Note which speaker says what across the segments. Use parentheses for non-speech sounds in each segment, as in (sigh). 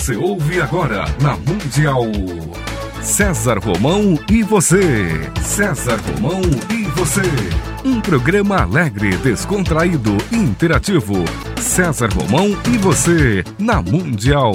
Speaker 1: Você ouve agora na Mundial. César Romão e você. César Romão e você. Um programa alegre, descontraído e interativo. César Romão e você na Mundial.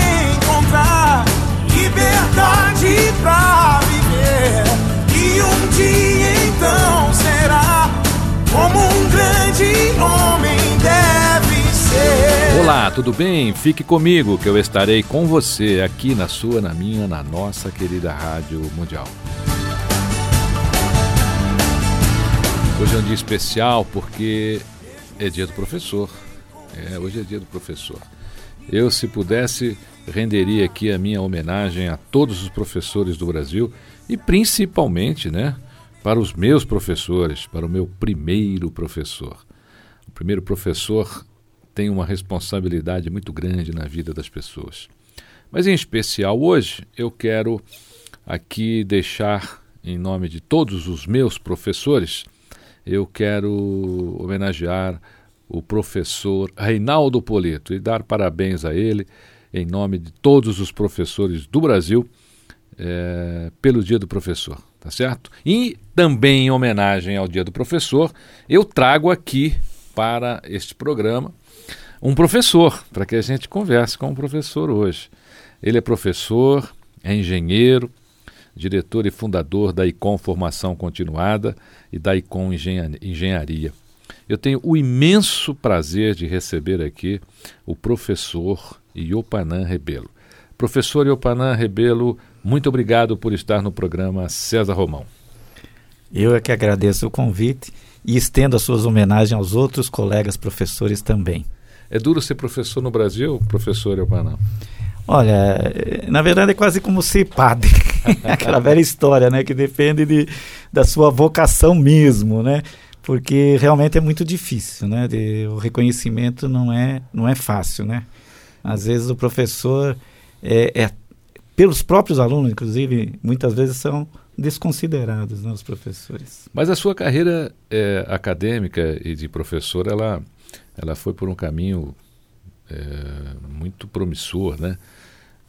Speaker 2: liberdade pra viver. E um dia então será como um grande homem deve ser.
Speaker 3: Olá, tudo bem? Fique comigo que eu estarei com você aqui na sua, na minha, na nossa querida Rádio Mundial. Hoje é um dia especial porque é dia do professor. É, hoje é dia do professor. Eu, se pudesse, renderia aqui a minha homenagem a todos os professores do Brasil e principalmente, né, para os meus professores, para o meu primeiro professor. O primeiro professor tem uma responsabilidade muito grande na vida das pessoas. Mas em especial hoje, eu quero aqui deixar em nome de todos os meus professores, eu quero homenagear o professor Reinaldo Poleto e dar parabéns a ele em nome de todos os professores do Brasil é, pelo Dia do Professor, tá certo? E também em homenagem ao Dia do Professor, eu trago aqui para este programa um professor, para que a gente converse com o um professor hoje. Ele é professor, é engenheiro, diretor e fundador da ICOM Formação Continuada e da ICOM Engenharia. Eu tenho o imenso prazer de receber aqui o professor Iopanã Rebelo. Professor Iopanã Rebelo, muito obrigado por estar no programa César Romão.
Speaker 4: Eu é que agradeço o convite e estendo as suas homenagens aos outros colegas professores também.
Speaker 3: É duro ser professor no Brasil, professor Iopanã?
Speaker 4: Olha, na verdade é quase como ser padre. (laughs) Aquela velha história, né? Que depende de, da sua vocação mesmo, né? Porque realmente é muito difícil, né? De, o reconhecimento não é, não é fácil, né? Às vezes o professor é, é pelos próprios alunos, inclusive, muitas vezes são desconsiderados, né, os professores.
Speaker 3: Mas a sua carreira é, acadêmica e de professor, ela, ela foi por um caminho é, muito promissor, né?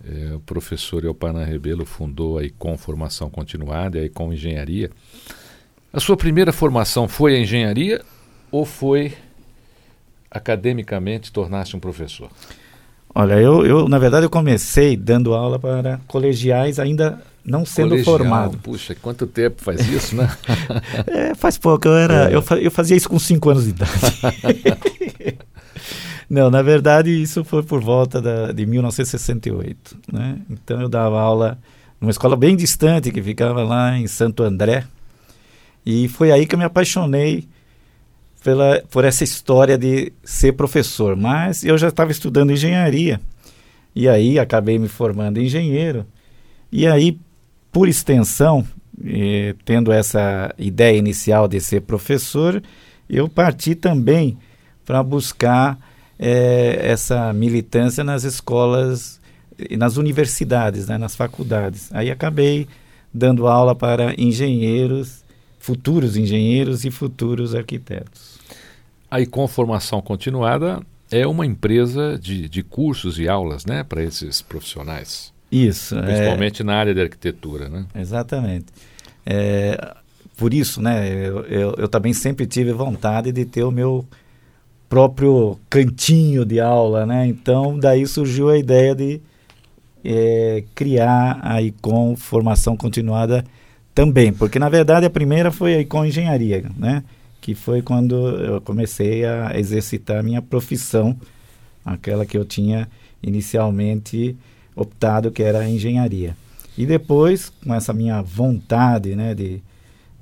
Speaker 3: É, o professor Elpana Rebelo fundou a ICOM Formação Continuada e a ICOM Engenharia. A sua primeira formação foi a engenharia ou foi academicamente tornar-se um professor?
Speaker 4: Olha, eu, eu, na verdade, eu comecei dando aula para colegiais ainda não sendo Colegial, formado.
Speaker 3: Puxa, quanto tempo faz isso, né? (laughs)
Speaker 4: é, faz pouco. Eu, era, é. eu, eu fazia isso com 5 anos de idade. (laughs) não, na verdade, isso foi por volta da, de 1968. Né? Então, eu dava aula numa escola bem distante, que ficava lá em Santo André. E foi aí que eu me apaixonei pela, por essa história de ser professor, mas eu já estava estudando engenharia. E aí acabei me formando engenheiro. E aí por extensão eh, tendo essa ideia inicial de ser professor eu parti também para buscar eh, essa militância nas escolas nas universidades né, nas faculdades. Aí acabei dando aula para engenheiros futuros engenheiros e futuros arquitetos
Speaker 3: a Icon Formação Continuada é uma empresa de, de cursos e aulas né, para esses profissionais.
Speaker 4: Isso.
Speaker 3: Principalmente é... na área de arquitetura. Né?
Speaker 4: Exatamente. É, por isso, né, eu, eu, eu, também sempre tive vontade de ter o meu próprio cantinho de aula. Né? Então, daí surgiu a ideia de é, criar a Icon Formação Continuada também. Porque, na verdade, a primeira foi a Icon Engenharia. Né? Que foi quando eu comecei a exercitar a minha profissão aquela que eu tinha inicialmente optado, que era a engenharia. E depois, com essa minha vontade, né, de,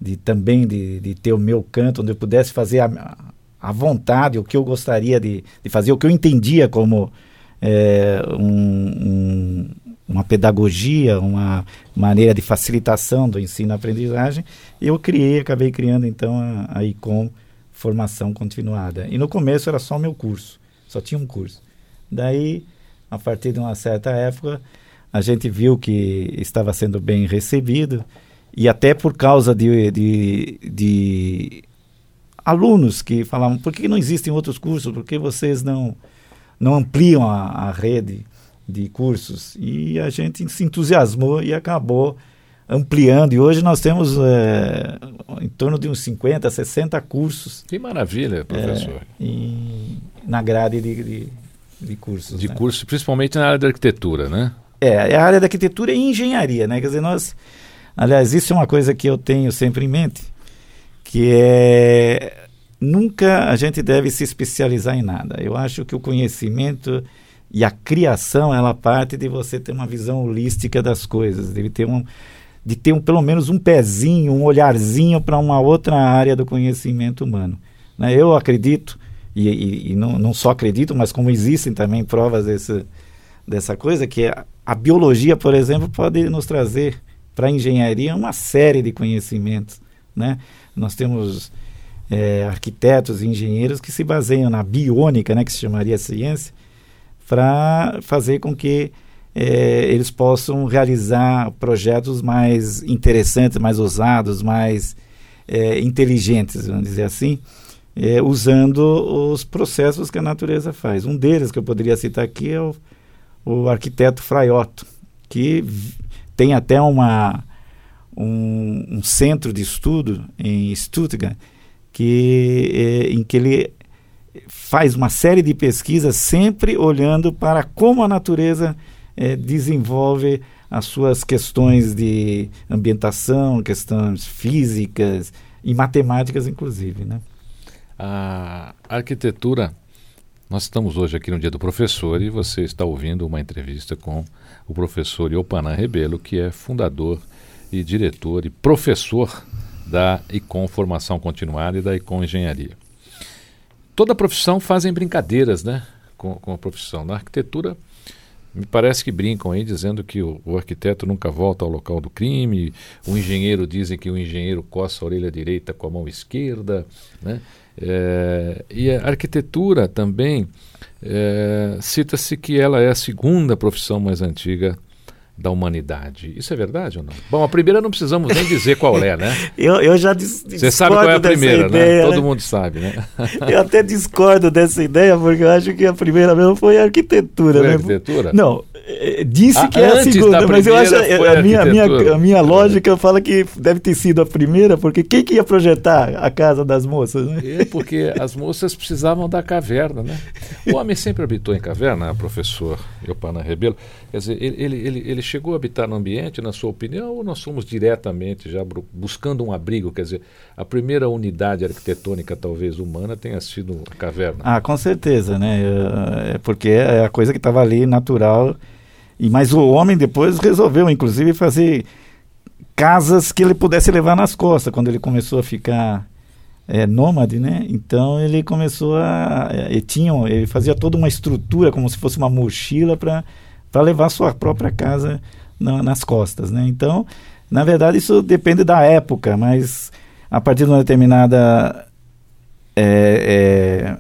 Speaker 4: de também de, de ter o meu canto, onde eu pudesse fazer a, a vontade, o que eu gostaria de, de fazer, o que eu entendia como é, um, uma pedagogia, uma maneira de facilitação do ensino-aprendizagem, eu criei, acabei criando então a, a ICOM Formação Continuada. E no começo era só o meu curso, só tinha um curso. Daí, a partir de uma certa época, a gente viu que estava sendo bem recebido e até por causa de, de, de alunos que falavam por que não existem outros cursos, por que vocês não, não ampliam a, a rede de cursos? E a gente se entusiasmou e acabou ampliando. E hoje nós temos é, em torno de uns 50, 60 cursos.
Speaker 3: Que maravilha, professor.
Speaker 4: É, em, na grade de, de, de cursos.
Speaker 3: De
Speaker 4: né?
Speaker 3: cursos, principalmente na área da arquitetura, né?
Speaker 4: É, é a área da arquitetura e engenharia, né? Quer dizer, nós. Aliás, isso é uma coisa que eu tenho sempre em mente, que é. Nunca a gente deve se especializar em nada. Eu acho que o conhecimento e a criação, ela parte de você ter uma visão holística das coisas, deve ter um, de ter um, pelo menos um pezinho, um olharzinho para uma outra área do conhecimento humano. Né? Eu acredito, e, e, e não, não, só acredito, mas como existem também provas desse, dessa coisa, que a, a biologia, por exemplo, pode nos trazer para a engenharia uma série de conhecimentos. Né? Nós temos é, arquitetos e engenheiros que se baseiam na biônica, né, que se chamaria ciência, para fazer com que é, eles possam realizar projetos mais interessantes, mais ousados, mais é, inteligentes, vamos dizer assim, é, usando os processos que a natureza faz. Um deles que eu poderia citar aqui é o, o arquiteto Fraiotto, que tem até uma, um, um, centro de estudo em Stuttgart, que, em que ele faz uma série de pesquisas sempre olhando para como a natureza é, desenvolve as suas questões de ambientação, questões físicas e matemáticas, inclusive. Né?
Speaker 3: A arquitetura. Nós estamos hoje aqui no Dia do Professor e você está ouvindo uma entrevista com o professor Iopanan Rebelo, que é fundador e diretor e professor da ICOM Formação Continuada e da ICOM Engenharia. Toda profissão fazem brincadeiras né, com, com a profissão. Na arquitetura, me parece que brincam aí dizendo que o, o, arquiteto nunca volta ao local do crime, o engenheiro dizem que o engenheiro coça a orelha direita com a mão esquerda, né? É, e a arquitetura também é, cita-se que ela é a segunda profissão mais antiga da humanidade. Isso é verdade ou não? Bom, a primeira não precisamos nem dizer qual é, né? (laughs)
Speaker 4: eu, eu já dis
Speaker 3: Você sabe qual é a primeira, né?
Speaker 4: ideia,
Speaker 3: né? Todo
Speaker 4: né?
Speaker 3: mundo sabe, né? (laughs)
Speaker 4: eu até discordo dessa ideia, porque eu acho que a primeira mesmo foi a arquitetura.
Speaker 3: Foi
Speaker 4: né?
Speaker 3: a arquitetura?
Speaker 4: Não, disse ah, que é a segunda, mas eu acho a, a minha, a minha, a minha lógica fala que deve ter sido a primeira, porque quem que ia projetar a casa das moças? Né?
Speaker 3: É porque as moças precisavam da caverna, né? O homem sempre habitou em caverna, professor Eupana Rebelo. Quer dizer, ele, ele, ele, ele chegou a habitar no ambiente, na sua opinião, ou nós somos diretamente já buscando um abrigo? Quer dizer, a primeira unidade arquitetônica, talvez humana, tenha sido a caverna.
Speaker 4: Ah, com certeza, né? É porque é a coisa que estava ali natural. E mas o homem depois resolveu, inclusive, fazer casas que ele pudesse levar nas costas quando ele começou a ficar é, nômade, né? Então ele começou a, ele tinha, ele fazia toda uma estrutura como se fosse uma mochila para para levar sua própria casa na, nas costas, né? Então, na verdade, isso depende da época, mas a partir de uma determinada é,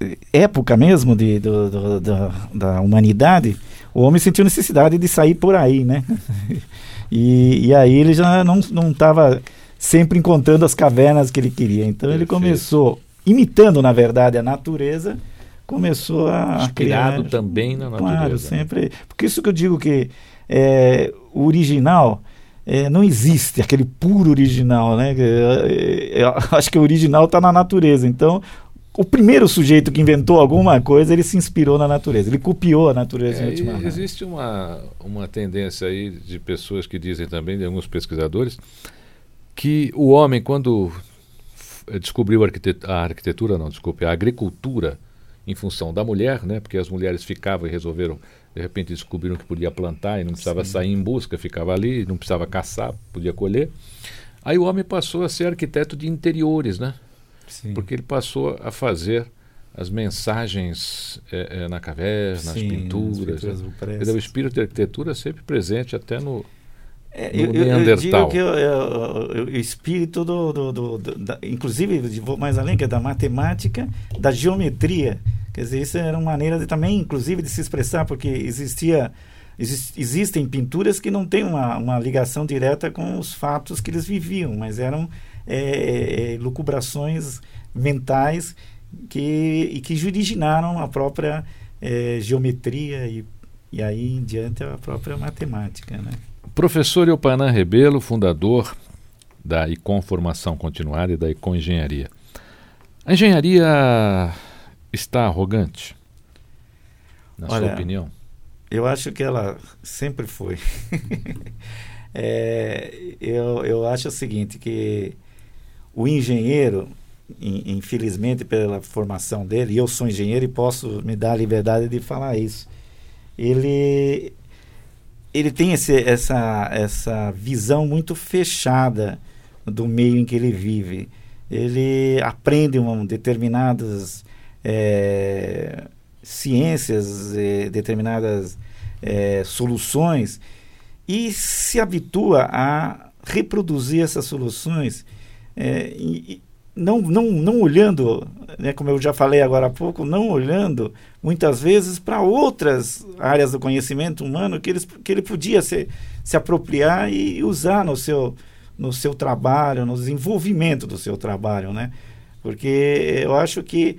Speaker 4: é, época mesmo de, do, do, do, da humanidade, o homem sentiu necessidade de sair por aí, né? (laughs) e, e aí ele já não estava sempre encontrando as cavernas que ele queria. Então ele começou imitando, na verdade, a natureza começou a
Speaker 3: inspirado
Speaker 4: criar,
Speaker 3: também na natureza.
Speaker 4: Claro, sempre. Porque isso que eu digo que é, o original é, não existe aquele puro original, né? É, eu (laughs) acho que o original está na natureza. Então, o primeiro sujeito que inventou alguma coisa, ele se inspirou na natureza, ele copiou a natureza
Speaker 3: é,
Speaker 4: última
Speaker 3: Existe uma, uma tendência aí de pessoas que dizem também, de alguns pesquisadores, que o homem, quando descobriu a arquitetura, a arquitetura não, desculpe, a agricultura, em função da mulher, né? Porque as mulheres ficavam e resolveram, de repente descobriram que podia plantar e não precisava Sim. sair em busca, ficava ali, não precisava caçar, podia colher. Aí o homem passou a ser arquiteto de interiores, né? Sim. Porque ele passou a fazer as mensagens é, é, na caverna, Sim, as pinturas. Né? o espírito de arquitetura sempre presente até no,
Speaker 4: é, eu, eu, digo que o espírito do, do, do, do da, inclusive vou mais além que é da matemática, da geometria, quer dizer isso era uma maneira de, também, inclusive, de se expressar, porque existia exist, existem pinturas que não têm uma, uma ligação direta com os fatos que eles viviam, mas eram é, é lucubrações mentais que e que originaram a própria é, geometria e, e aí em diante a própria matemática, né?
Speaker 3: Professor Eupanã Rebelo, fundador da ICOM Formação Continuada e da ICOM Engenharia. A engenharia está arrogante? Na Olha, sua opinião?
Speaker 4: Eu acho que ela sempre foi. (laughs) é, eu, eu acho o seguinte, que o engenheiro, infelizmente pela formação dele, e eu sou engenheiro e posso me dar a liberdade de falar isso, ele ele tem esse, essa, essa visão muito fechada do meio em que ele vive. Ele aprende um, determinadas é, ciências, é, determinadas é, soluções e se habitua a reproduzir essas soluções é, e, não, não, não olhando, né, como eu já falei agora há pouco, não olhando muitas vezes para outras áreas do conhecimento humano que, eles, que ele podia se, se apropriar e usar no seu, no seu trabalho, no desenvolvimento do seu trabalho, né? Porque eu acho que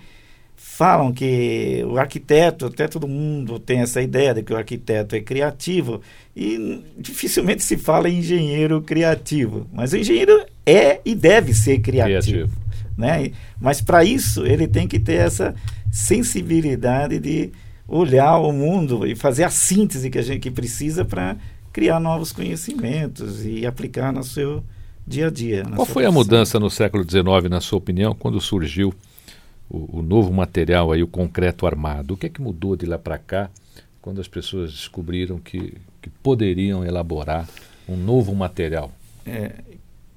Speaker 4: falam que o arquiteto, até todo mundo tem essa ideia de que o arquiteto é criativo e dificilmente se fala em engenheiro criativo, mas o engenheiro é e deve ser criativo. criativo. Né? Mas para isso ele tem que ter essa sensibilidade de olhar o mundo e fazer a síntese que a gente que precisa para criar novos conhecimentos e aplicar no seu dia a dia.
Speaker 3: Qual foi a mudança no século XIX, na sua opinião, quando surgiu o, o, novo material aí, o concreto armado? O que é que mudou de lá para cá, quando as pessoas descobriram que, que poderiam elaborar um novo material?
Speaker 4: É,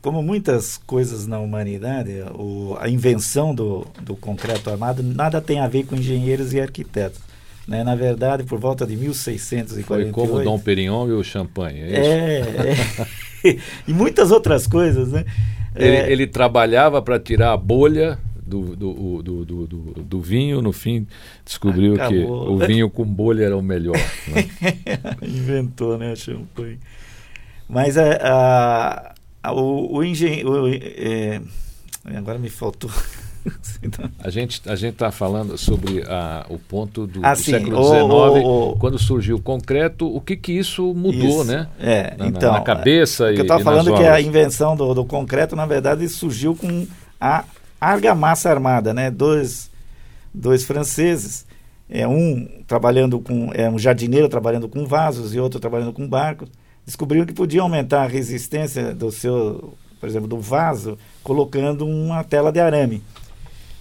Speaker 4: como muitas coisas na humanidade, o, a invenção do, do concreto armado nada tem a ver com engenheiros e arquitetos. Né? Na verdade, por volta de 1648... Foi
Speaker 3: como o Dom Perignon e o champanhe, é
Speaker 4: isso? É, é (laughs) e muitas outras coisas, né?
Speaker 3: Ele, é, ele trabalhava para tirar a bolha do, do, do, do, do, vinho, no fim descobriu Acabou. que o vinho com bolha era o melhor. Né? (laughs)
Speaker 4: Inventou, né, champanhe. Mas a, a, o, o engenheiro. É, agora me faltou. (laughs)
Speaker 3: a gente a gente está falando sobre a, o ponto do, ah, do século XIX, quando surgiu o concreto, o que que isso mudou, isso, né?
Speaker 4: É,
Speaker 3: na,
Speaker 4: então,
Speaker 3: na cabeça
Speaker 4: é, e, eu estava falando que a invenção do, do, concreto, na verdade, surgiu com a argamassa armada, né? Dois, dois franceses, é um trabalhando com é um jardineiro trabalhando com vasos e outro trabalhando com barcos descobriram que podiam aumentar a resistência do seu, por exemplo, do vaso, colocando uma tela de arame.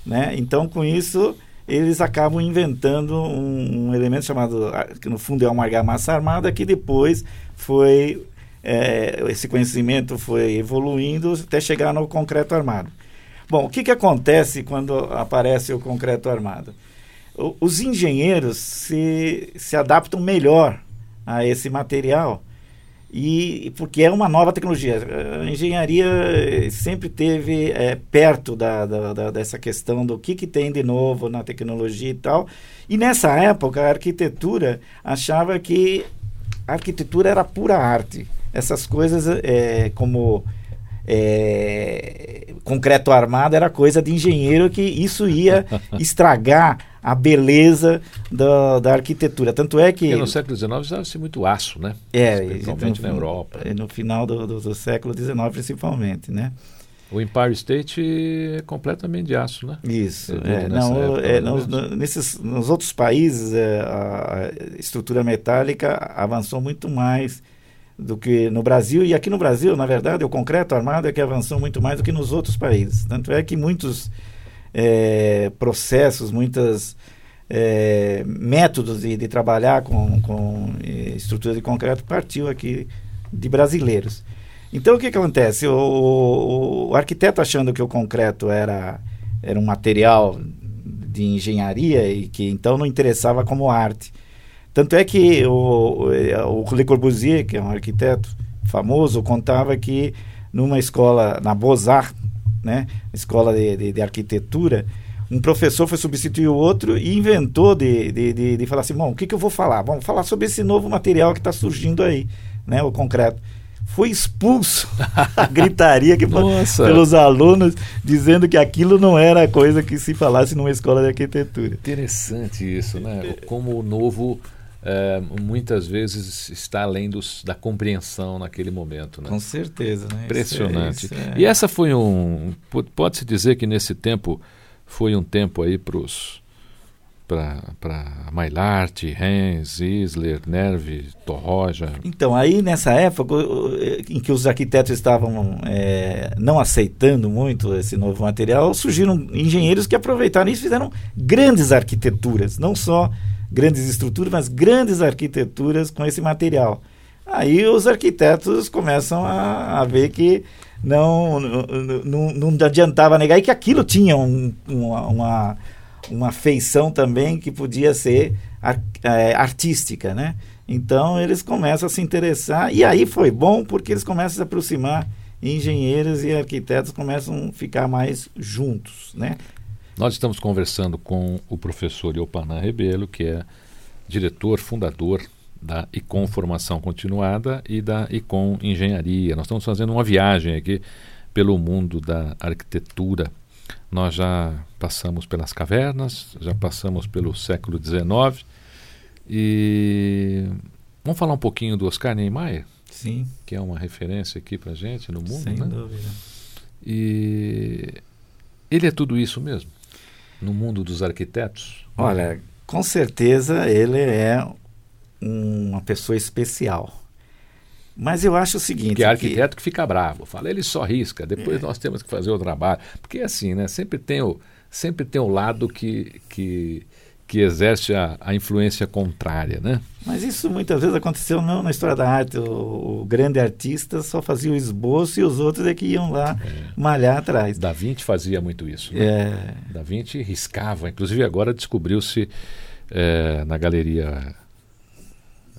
Speaker 4: Né? Então, com isso, eles acabam inventando um, um, elemento chamado, que no fundo é uma argamassa armada, que depois foi, é, esse conhecimento foi evoluindo até chegar no concreto armado. Bom, o que, que acontece quando aparece o concreto armado? O, os engenheiros se, se adaptam melhor a esse material e porque é uma nova tecnologia. A engenharia sempre teve é, perto da, da, da, dessa questão do que, que tem de novo na tecnologia e tal. E nessa época a arquitetura achava que a arquitetura era pura arte. Essas coisas é, como é, concreto armado era coisa de engenheiro que isso ia (laughs) estragar a beleza da, da arquitetura. Tanto é que.
Speaker 3: Porque no século XIX usava-se muito aço, né?
Speaker 4: É, principalmente no, na Europa. No final do, do, do século XIX, principalmente, né?
Speaker 3: O Empire State é completamente de aço, né?
Speaker 4: Isso. É, não, época, é, nos, nesses, nos outros países, é, a estrutura metálica avançou muito mais do que no Brasil. E aqui no Brasil, na verdade, o concreto armado é que avançou muito mais do que nos outros países. Tanto é que muitos é, processos, muitas é, métodos de, de, trabalhar com, com é, estrutura de concreto partiu aqui de brasileiros. Então o que, que acontece? O, o, o, arquiteto achando que o concreto era, era um material de engenharia e que então não interessava como arte. Tanto é que o, o Le Corbusier, que é um arquiteto famoso, contava que numa escola, na Beaux-Arts, né, escola de, de, de arquitetura, um professor foi substituir o outro e inventou de, de, de, de falar assim, bom, o que, que eu vou falar? Vamos falar sobre esse novo material que está surgindo aí, né, o concreto. Foi expulso (laughs) a gritaria que pelos alunos, dizendo que aquilo não era coisa que se falasse numa escola de arquitetura.
Speaker 3: Interessante isso, né? Como o novo é, muitas vezes está além dos, da compreensão naquele momento. Né?
Speaker 4: Com certeza. Né?
Speaker 3: Impressionante. Isso é, isso é... E essa foi um. Pode-se dizer que nesse tempo foi um tempo aí para os para Maillart, Hens, Isler, Nerve, Torroja.
Speaker 4: Então, aí nessa época em que os arquitetos estavam é, não aceitando muito esse novo material, surgiram engenheiros que aproveitaram isso e fizeram grandes arquiteturas, não só grandes estruturas, mas grandes arquiteturas com esse material. Aí os arquitetos começam a, a ver que não, não, não, adiantava negar e que aquilo tinha um, uma, uma, uma feição também que podia ser é, artística, né? Então eles começam a se interessar e aí foi bom porque eles começam a se aproximar engenheiros e arquitetos começam a ficar mais juntos, né?
Speaker 3: Nós estamos conversando com o professor Iopanan Rebelo, que é diretor, fundador da ICOM Formação Continuada e da ICOM Engenharia. Nós estamos fazendo uma viagem aqui pelo mundo da arquitetura. Nós já passamos pelas cavernas, já passamos pelo século XIX e vamos falar um pouquinho do Oscar Niemeyer?
Speaker 4: Sim.
Speaker 3: Que é uma referência aqui para gente no mundo,
Speaker 4: Sem
Speaker 3: né?
Speaker 4: dúvida.
Speaker 3: E ele é tudo isso mesmo? No mundo dos arquitetos?
Speaker 4: Olha, com certeza ele é uma pessoa especial. Mas eu acho o seguinte.
Speaker 3: Que é arquiteto que, que fica bravo. Fala, ele só risca, depois é. nós temos que fazer o trabalho. Porque assim, né? Sempre tem o, sempre tem o lado que, que, que exerce a, a influência contrária, né?
Speaker 4: Mas isso muitas vezes aconteceu não na história da arte. O, o grande artista só fazia o esboço e os outros é que iam lá é. malhar atrás.
Speaker 3: Da Vinci fazia muito isso. Né? É. Da Vinci riscava. Inclusive agora descobriu-se é, na galeria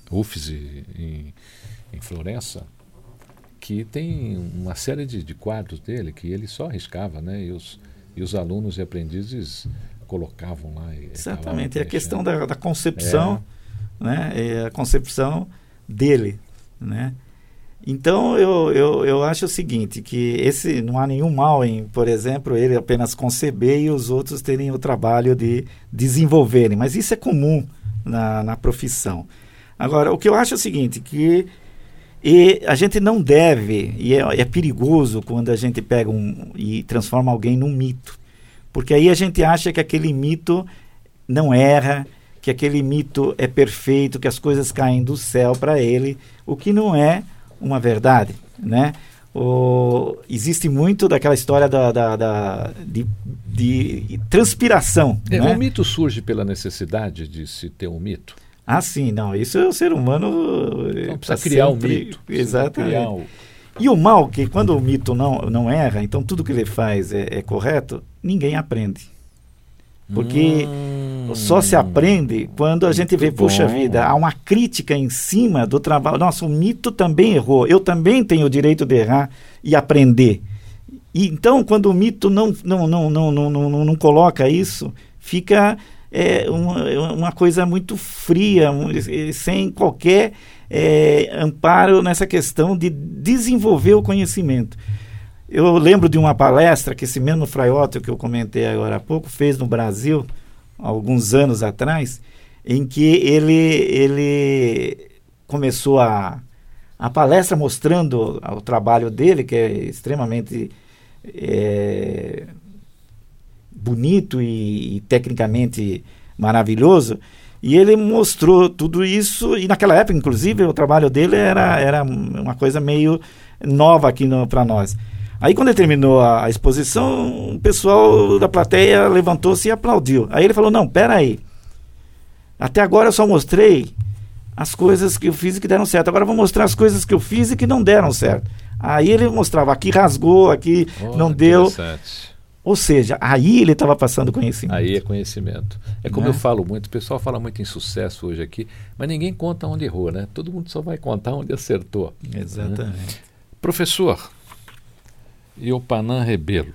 Speaker 3: Uffizi, em, em Florença, que tem uma série de, de, quadros dele que ele só arriscava, né? E os, e os alunos e aprendizes colocavam lá.
Speaker 4: Exatamente, é a questão da, da concepção, é. né? É a concepção dele, né? Então eu, eu, eu acho o seguinte, que esse não há nenhum mal em, por exemplo, ele apenas conceber e os outros terem o trabalho de desenvolverem, mas isso é comum na, na profissão. Agora, o que eu acho é o seguinte, que e a gente não deve, e é, é, perigoso quando a gente pega um, e transforma alguém num mito. Porque aí a gente acha que aquele mito não erra, que aquele mito é perfeito, que as coisas caem do céu para ele, o que não é uma verdade, né? O, existe muito daquela história da, da, da de, de, transpiração.
Speaker 3: É,
Speaker 4: né?
Speaker 3: O mito surge pela necessidade de se ter um mito?
Speaker 4: Ah, sim, não. Isso é o ser humano.
Speaker 3: Então, precisa tá criar sempre, um mito.
Speaker 4: Exatamente. E o mal, que quando o mito não, não erra, então tudo que ele faz é, é correto, ninguém aprende. Porque hum, só se aprende quando a gente vê, bom. puxa vida, há uma crítica em cima do trabalho. Nossa, o mito também errou. Eu também tenho o direito de errar e aprender. E, então, quando o mito não, não, não, não, não, não, não coloca isso, fica é uma, uma coisa muito fria, sem qualquer é, amparo nessa questão de desenvolver o conhecimento. Eu lembro de uma palestra que esse mesmo Fraiotto que eu comentei agora há pouco fez no Brasil, alguns anos atrás, em que ele, ele começou a, a palestra mostrando o trabalho dele, que é extremamente é, bonito e, e tecnicamente maravilhoso. E ele mostrou tudo isso, e naquela época, inclusive, o trabalho dele era, era uma coisa meio nova aqui para nós. Aí, quando ele terminou a, a, exposição, o pessoal da plateia levantou-se e aplaudiu. Aí ele falou: Não, peraí, Até agora eu só mostrei as coisas que eu fiz e que deram certo. Agora eu vou mostrar as coisas que eu fiz e que não deram certo. Aí ele mostrava, aqui rasgou, aqui oh, não deu. Ou seja, aí ele estava passando conhecimento.
Speaker 3: Aí é conhecimento. É como né? eu falo muito, o pessoal fala muito em sucesso hoje aqui, mas ninguém conta onde errou, né? Todo mundo só vai contar onde acertou.
Speaker 4: Né? Exatamente. Né?
Speaker 3: Professor, Iopanã Rebelo,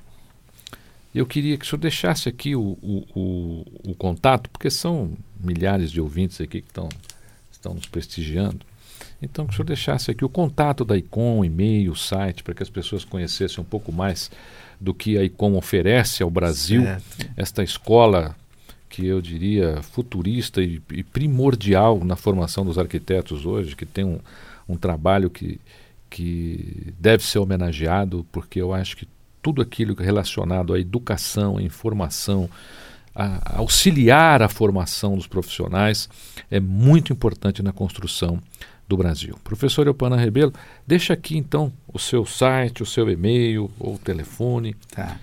Speaker 3: eu queria que o senhor deixasse aqui o, o, o, o contato, porque são milhares de ouvintes aqui que estão, estão nos prestigiando. Então, que o senhor deixasse aqui o contato da ICOM, o e-mail, o site, para que as pessoas conhecessem um pouco mais do que a ICOM oferece ao Brasil, certo. esta escola que eu diria futurista e, e, primordial na formação dos arquitetos hoje, que tem um, um trabalho que, que deve ser homenageado, porque eu acho que tudo aquilo relacionado à educação, à informação, a auxiliar a formação dos profissionais é muito importante na construção do Brasil. Professor Eupana Rebelo, deixa aqui então o seu site, o seu e-mail ou telefone.
Speaker 4: Tá.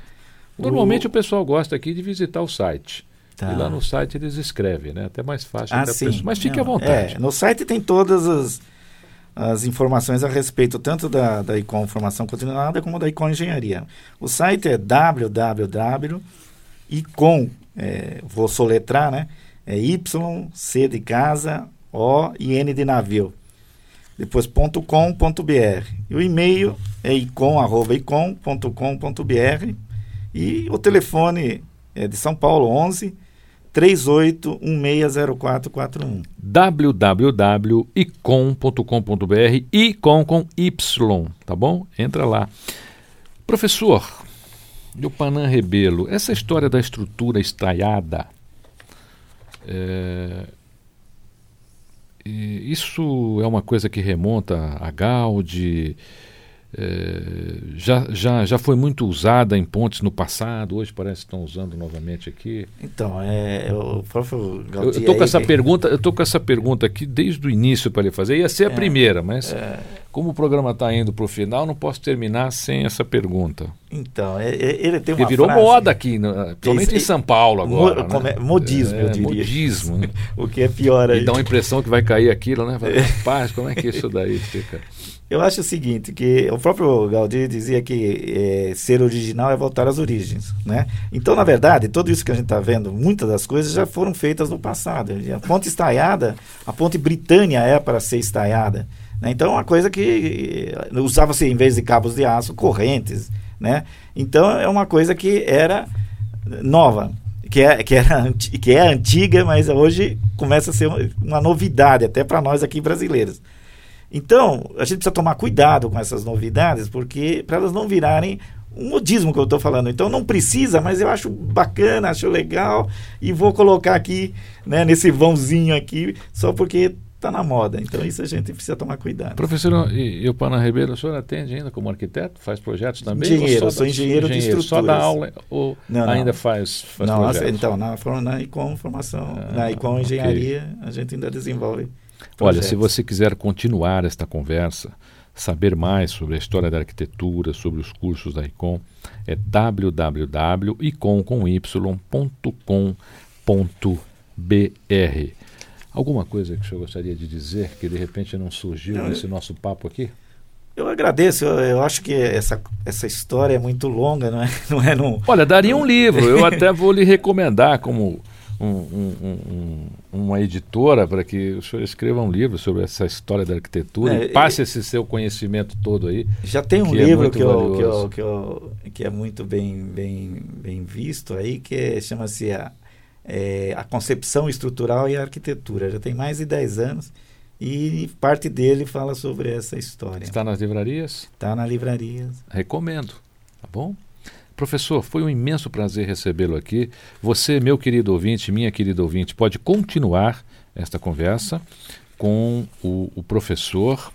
Speaker 3: Normalmente o... o pessoal gosta aqui de visitar o site. Tá. E lá no site eles escrevem, né? Até mais fácil.
Speaker 4: Ah, sim.
Speaker 3: Pessoa, mas fique Não, à vontade.
Speaker 4: É, no site tem todas as, as informações a respeito tanto da, da ICOM Formação Continuada como da ICOM Engenharia. O site é www.icom, é, vou soletrar, né? É Y, C de casa, O e N de navio depois .com.br. E o e-mail é icom.com.br e o telefone é de São Paulo 11 38160441.
Speaker 3: www.icom.com.br icom com Y, tá bom? Entra lá. Professor, Panã Rebelo, essa história da estrutura estaiada é, isso é uma coisa que remonta a Gaudi, é, já, já, já foi muito usada em pontes no passado, hoje parece que estão usando novamente aqui.
Speaker 4: Então, é, o próprio
Speaker 3: Eu estou com essa pergunta, eu tô com essa pergunta aqui desde o início para ele fazer. Ia ser a é, primeira, mas é... como o programa está indo para o final, não posso terminar sem essa pergunta.
Speaker 4: Então, é, é, ele tem uma
Speaker 3: virou
Speaker 4: frase...
Speaker 3: moda aqui, principalmente em São Paulo agora.
Speaker 4: Mo, né? Modismo, eu diria.
Speaker 3: Modismo. Né? (laughs)
Speaker 4: o que é pior aí.
Speaker 3: E dá uma impressão que vai cair aquilo, né? Rapaz, como é que isso daí (laughs) fica?
Speaker 4: Eu acho o seguinte, que o próprio Gaudí dizia que é, ser original é voltar às origens, né? Então, na verdade, tudo isso que a gente está vendo, muitas das coisas já foram feitas no passado. A ponte estaiada, a ponte Britânia é para ser estaiada. Né? Então, é uma coisa que eh, usava-se, em vez de cabos de aço, correntes, né? Então, é uma coisa que era nova, que é, que, era, que é antiga, mas hoje começa a ser uma, novidade, até para nós aqui brasileiros. Então, a gente precisa tomar cuidado com essas novidades, porque para elas não virarem um modismo que eu estou falando. Então não precisa, mas eu acho bacana, acho legal e vou colocar aqui, né, nesse vãozinho aqui, só porque está na moda. Então isso a gente precisa tomar cuidado.
Speaker 3: Professor, e, e o Pana Ribeiro, o senhor atende ainda como arquiteto? Faz projetos também?
Speaker 4: Engenheiro, sou engenheiro, engenheiro de estruturas.
Speaker 3: Só da aula ou não, ainda faz, faz
Speaker 4: não,
Speaker 3: projetos?
Speaker 4: Então, na, na ICOM Formação, ah, na ICOM Engenharia, okay. a gente ainda desenvolve
Speaker 3: Olha, se você quiser continuar esta conversa, saber mais sobre a história da arquitetura, sobre os cursos da ICOM, é www.icom.com.br. Alguma coisa que o senhor gostaria de dizer que de repente não surgiu não, nesse nosso papo aqui?
Speaker 4: Eu agradeço, eu, eu, acho que essa, essa história é muito longa, não é? (laughs) Não é num,
Speaker 3: Olha, daria um livro, eu (laughs) até vou lhe recomendar como um, um, uma editora para que o senhor escreva um livro sobre essa história da arquitetura é, e passe esse seu conhecimento todo aí.
Speaker 4: Já tem um é livro é que, eu, que, eu, que, eu, que, é muito bem, bem, bem visto aí, que chama-se a, é, a Concepção Estrutural e a Arquitetura. Já tem mais de 10 anos e parte dele fala sobre essa história.
Speaker 3: Está nas livrarias?
Speaker 4: Está nas livrarias.
Speaker 3: Recomendo, tá bom? Professor, foi um imenso prazer recebê-lo aqui. Você, meu querido ouvinte, minha querida ouvinte, pode continuar esta conversa com o, o professor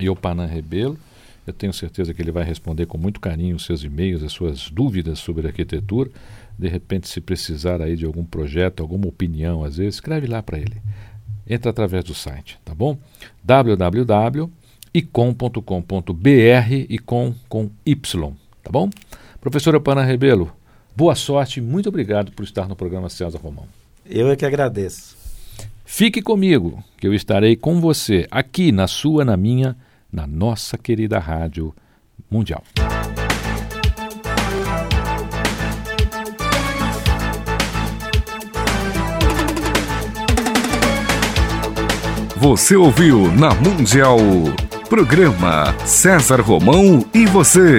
Speaker 3: Iopanan Rebelo. Eu tenho certeza que ele vai responder com muito carinho os seus e-mails, as suas dúvidas sobre arquitetura. De repente, se precisar aí de algum projeto, alguma opinião, às vezes, escreve lá para ele. Entra através do site, tá bom? www.icom.com.br e com com Y, tá bom? Professora Pana Rebelo, boa sorte e muito obrigado por estar no programa César Romão.
Speaker 4: Eu é que agradeço.
Speaker 3: Fique comigo, que eu estarei com você aqui na sua, na minha, na nossa querida Rádio Mundial.
Speaker 1: Você ouviu na Mundial. Programa César Romão e você.